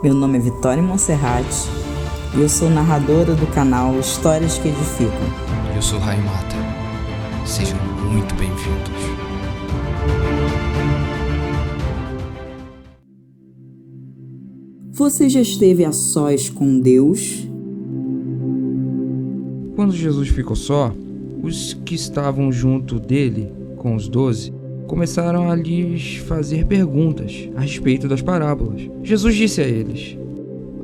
Meu nome é Vitória Monserrat e eu sou narradora do canal Histórias que Edificam. Eu sou Rai Mata. Sejam muito bem-vindos. Você já esteve a sós com Deus? Quando Jesus ficou só, os que estavam junto dele, com os doze, começaram a lhes fazer perguntas a respeito das parábolas. Jesus disse a eles: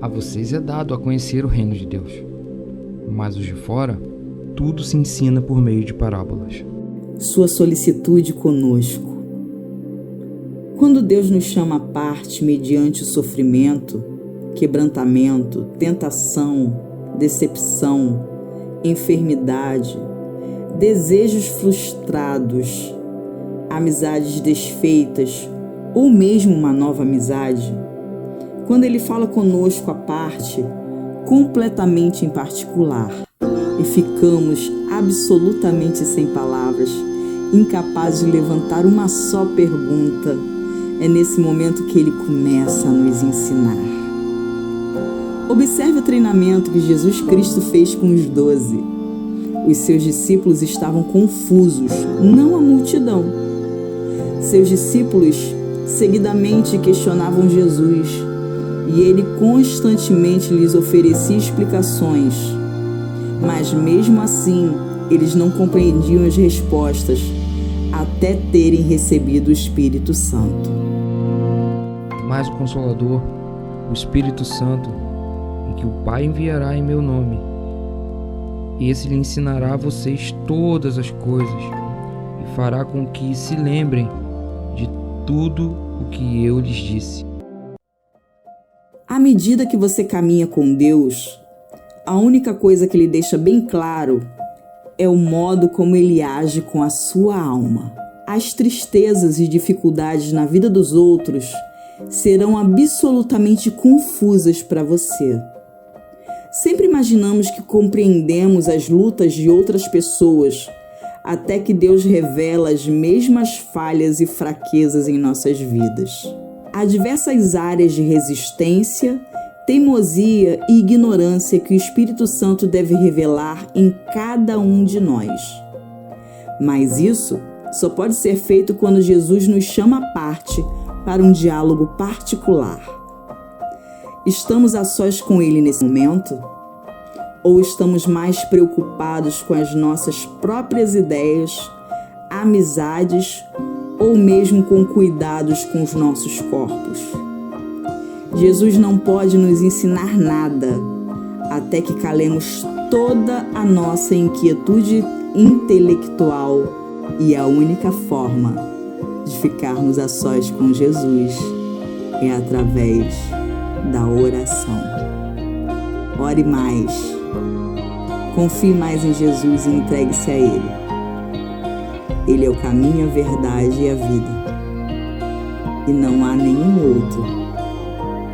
A vocês é dado a conhecer o reino de Deus, mas os de fora, tudo se ensina por meio de parábolas. Sua solicitude conosco. Quando Deus nos chama à parte mediante o sofrimento, quebrantamento, tentação, decepção, enfermidade, desejos frustrados, amizades desfeitas ou mesmo uma nova amizade, quando ele fala conosco à parte, completamente em particular, e ficamos absolutamente sem palavras, incapazes de levantar uma só pergunta, é nesse momento que ele começa a nos ensinar. Observe o treinamento que Jesus Cristo fez com os doze. Os seus discípulos estavam confusos, não a multidão. Seus discípulos seguidamente questionavam Jesus e ele constantemente lhes oferecia explicações. Mas mesmo assim, eles não compreendiam as respostas até terem recebido o Espírito Santo. Mas o Consolador, o Espírito Santo, que o Pai enviará em meu nome. Esse lhe ensinará a vocês todas as coisas e fará com que se lembrem de tudo o que eu lhes disse. À medida que você caminha com Deus, a única coisa que ele deixa bem claro é o modo como ele age com a sua alma. As tristezas e dificuldades na vida dos outros serão absolutamente confusas para você. Sempre imaginamos que compreendemos as lutas de outras pessoas, até que Deus revela as mesmas falhas e fraquezas em nossas vidas. Há diversas áreas de resistência, teimosia e ignorância que o Espírito Santo deve revelar em cada um de nós. Mas isso só pode ser feito quando Jesus nos chama à parte para um diálogo particular. Estamos a sós com Ele nesse momento? Ou estamos mais preocupados com as nossas próprias ideias, amizades ou mesmo com cuidados com os nossos corpos? Jesus não pode nos ensinar nada até que calemos toda a nossa inquietude intelectual e a única forma de ficarmos a sós com Jesus é através da oração. Ore mais. Confie mais em Jesus e entregue-se a Ele. Ele é o caminho, a verdade e a vida. E não há nenhum outro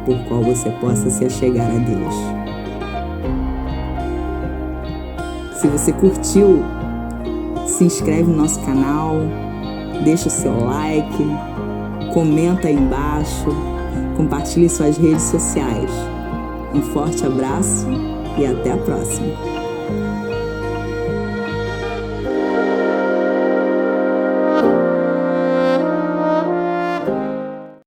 por qual você possa se achegar a Deus. Se você curtiu, se inscreve no nosso canal, deixa o seu like, comenta aí embaixo Compartilhe suas redes sociais. Um forte abraço e até a próxima!